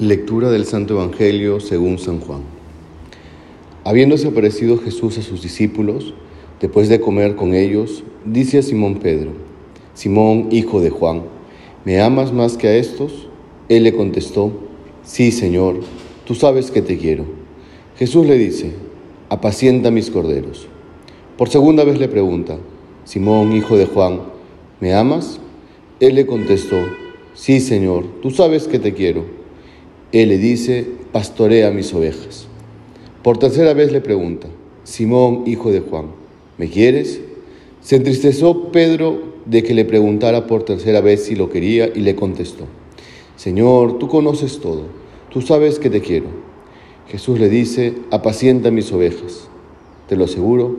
Lectura del Santo Evangelio según San Juan. Habiéndose aparecido Jesús a sus discípulos, después de comer con ellos, dice a Simón Pedro, Simón, hijo de Juan, ¿me amas más que a estos? Él le contestó, Sí, Señor, tú sabes que te quiero. Jesús le dice, apacienta mis corderos. Por segunda vez le pregunta, Simón, hijo de Juan, ¿me amas? Él le contestó, Sí, Señor, tú sabes que te quiero. Él le dice, pastorea mis ovejas. Por tercera vez le pregunta, Simón, hijo de Juan, ¿me quieres? Se entristeció Pedro de que le preguntara por tercera vez si lo quería y le contestó, Señor, tú conoces todo, tú sabes que te quiero. Jesús le dice, apacienta mis ovejas. Te lo aseguro,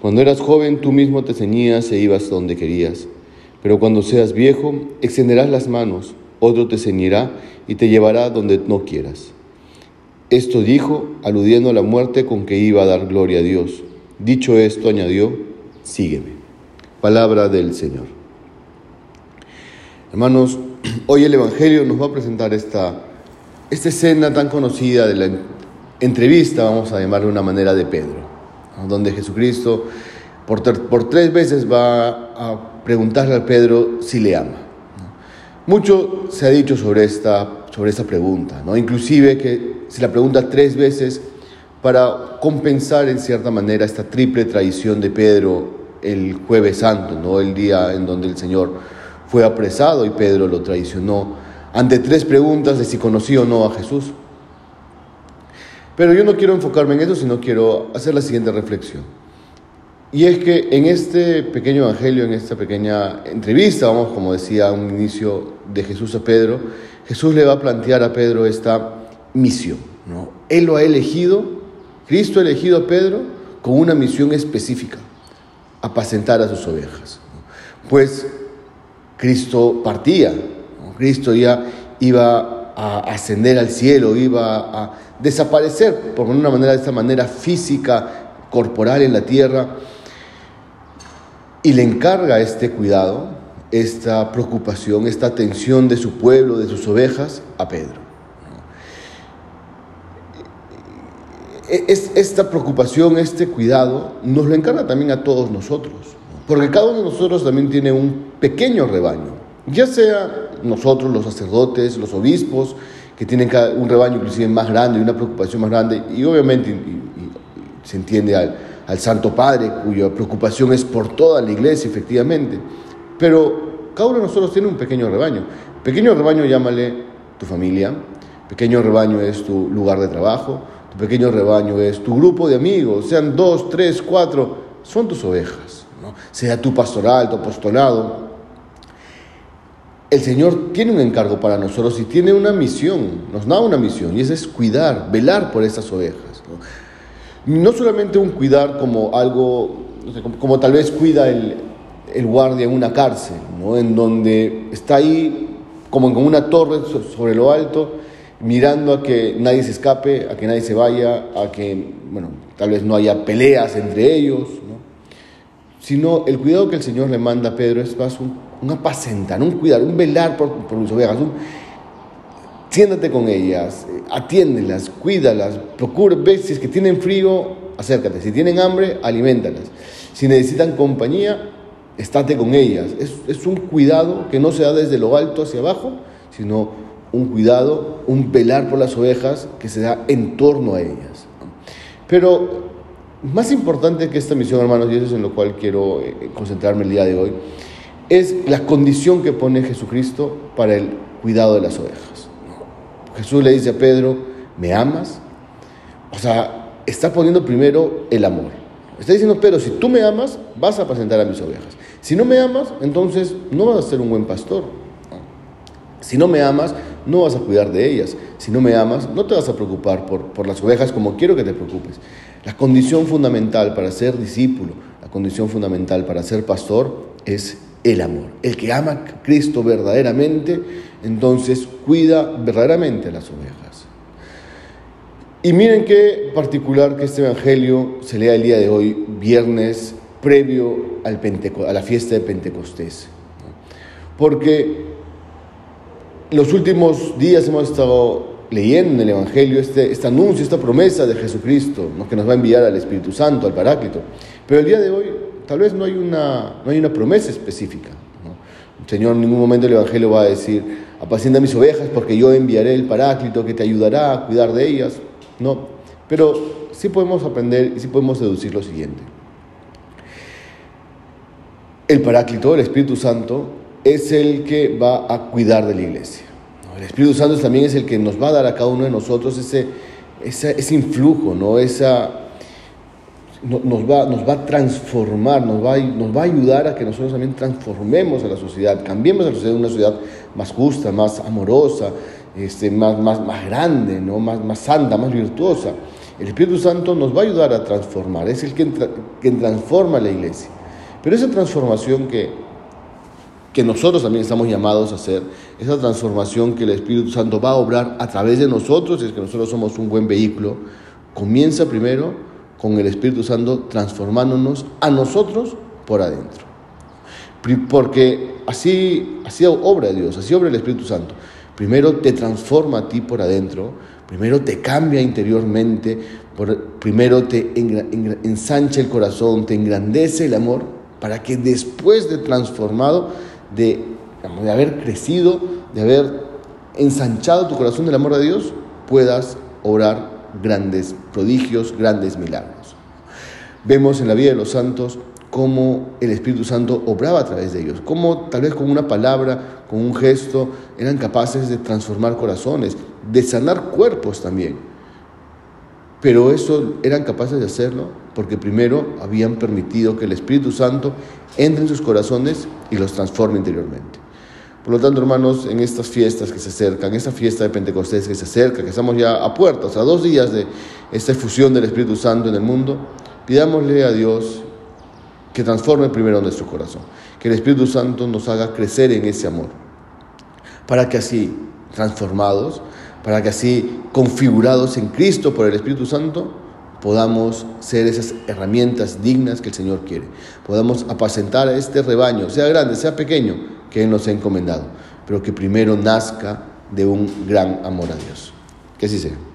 cuando eras joven tú mismo te ceñías e ibas donde querías, pero cuando seas viejo extenderás las manos, otro te ceñirá y te llevará donde no quieras. Esto dijo, aludiendo a la muerte con que iba a dar gloria a Dios. Dicho esto, añadió, sígueme. Palabra del Señor. Hermanos, hoy el Evangelio nos va a presentar esta, esta escena tan conocida de la entrevista, vamos a llamarlo de una manera, de Pedro, donde Jesucristo por tres veces va a preguntarle a Pedro si le ama. Mucho se ha dicho sobre esta, sobre esta pregunta, ¿no? inclusive que se la pregunta tres veces para compensar en cierta manera esta triple traición de Pedro el jueves santo, ¿no? el día en donde el Señor fue apresado y Pedro lo traicionó, ante tres preguntas de si conocía o no a Jesús. Pero yo no quiero enfocarme en eso, sino quiero hacer la siguiente reflexión. Y es que en este pequeño evangelio, en esta pequeña entrevista, vamos, como decía un inicio de Jesús a Pedro, Jesús le va a plantear a Pedro esta misión. ¿no? Él lo ha elegido, Cristo ha elegido a Pedro con una misión específica, apacentar a sus ovejas. Pues Cristo partía, Cristo ya iba a ascender al cielo, iba a desaparecer, por una manera, de esta manera física, corporal en la tierra, y le encarga este cuidado, esta preocupación, esta atención de su pueblo, de sus ovejas, a Pedro. Es, esta preocupación, este cuidado, nos lo encarga también a todos nosotros, porque cada uno de nosotros también tiene un pequeño rebaño, ya sea nosotros, los sacerdotes, los obispos, que tienen un rebaño inclusive más grande y una preocupación más grande, y obviamente se entiende al, al Santo Padre, cuya preocupación es por toda la iglesia, efectivamente. Pero cada uno de nosotros tiene un pequeño rebaño. Pequeño rebaño llámale tu familia, pequeño rebaño es tu lugar de trabajo, tu pequeño rebaño es tu grupo de amigos, sean dos, tres, cuatro, son tus ovejas, ¿no? sea tu pastoral, tu apostolado. El Señor tiene un encargo para nosotros y tiene una misión, nos da una misión, y esa es cuidar, velar por estas ovejas. ¿no? No solamente un cuidar como algo, como, tal vez cuida el, guardia en una cárcel, ¿no? en donde está ahí como en una torre sobre lo alto, mirando a que nadie se escape, a que nadie se vaya, a que, bueno, tal vez no haya peleas entre ellos, ¿no? sino el cuidado que el Señor le manda a Pedro es más un, un apacentar, un cuidar, un velar por, por mis ovejas, siéntate con ellas, atiéndelas, cuídalas, procura, ve si es que tienen frío, acércate, si tienen hambre, aliméntalas, si necesitan compañía, estate con ellas. Es, es un cuidado que no se da desde lo alto hacia abajo, sino un cuidado, un velar por las ovejas que se da en torno a ellas. Pero más importante que esta misión, hermanos, y eso es en lo cual quiero eh, concentrarme el día de hoy, es la condición que pone Jesucristo para el cuidado de las ovejas. Jesús le dice a Pedro, ¿me amas? O sea, está poniendo primero el amor. Está diciendo, Pedro, si tú me amas, vas a apacentar a mis ovejas. Si no me amas, entonces no vas a ser un buen pastor. Si no me amas, no vas a cuidar de ellas. Si no me amas, no te vas a preocupar por, por las ovejas como quiero que te preocupes. La condición fundamental para ser discípulo, la condición fundamental para ser pastor es el amor. El que ama a Cristo verdaderamente, entonces cuida verdaderamente a las ovejas. Y miren qué particular que este Evangelio se lea el día de hoy, viernes previo al a la fiesta de Pentecostés. Porque los últimos días hemos estado leyendo en el Evangelio este, este anuncio, esta promesa de Jesucristo, que nos va a enviar al Espíritu Santo, al Paráclito. Pero el día de hoy tal vez no hay una, no hay una promesa específica. El Señor en ningún momento el Evangelio va a decir, apacienta mis ovejas porque yo enviaré el Paráclito que te ayudará a cuidar de ellas. No, pero sí podemos aprender y sí podemos deducir lo siguiente. El Paráclito, el Espíritu Santo, es el que va a cuidar de la iglesia. El Espíritu Santo también es el que nos va a dar a cada uno de nosotros ese, ese, influjo, ¿no? Esa, nos, va, nos va a transformar, nos va, nos va a ayudar a que nosotros también transformemos a la sociedad, cambiemos a la sociedad en una sociedad más justa, más amorosa, este, más, más, más grande, ¿no? más, más santa, más virtuosa. El Espíritu Santo nos va a ayudar a transformar, es el que, que transforma la iglesia. Pero esa transformación que, que nosotros también estamos llamados a hacer, esa transformación que el Espíritu Santo va a obrar a través de nosotros, es que nosotros somos un buen vehículo, comienza primero con el Espíritu Santo transformándonos a nosotros por adentro. Porque así, así obra Dios, así obra el Espíritu Santo. Primero te transforma a ti por adentro, primero te cambia interiormente, primero te ensancha el corazón, te engrandece el amor, para que después de transformado, de, de haber crecido, de haber ensanchado tu corazón del amor a Dios, puedas orar grandes prodigios, grandes milagros. Vemos en la vida de los santos cómo el Espíritu Santo obraba a través de ellos, cómo tal vez con una palabra, con un gesto, eran capaces de transformar corazones, de sanar cuerpos también. Pero eso eran capaces de hacerlo porque primero habían permitido que el Espíritu Santo entre en sus corazones y los transforme interiormente. Por lo tanto, hermanos, en estas fiestas que se acercan, esta fiesta de Pentecostés que se acerca, que estamos ya a puertas, a dos días de esta fusión del Espíritu Santo en el mundo, pidámosle a Dios que transforme primero nuestro corazón, que el Espíritu Santo nos haga crecer en ese amor, para que así, transformados, para que así, configurados en Cristo por el Espíritu Santo, podamos ser esas herramientas dignas que el Señor quiere, podamos apacentar a este rebaño, sea grande, sea pequeño, que Él nos ha encomendado, pero que primero nazca de un gran amor a Dios. Que así sea.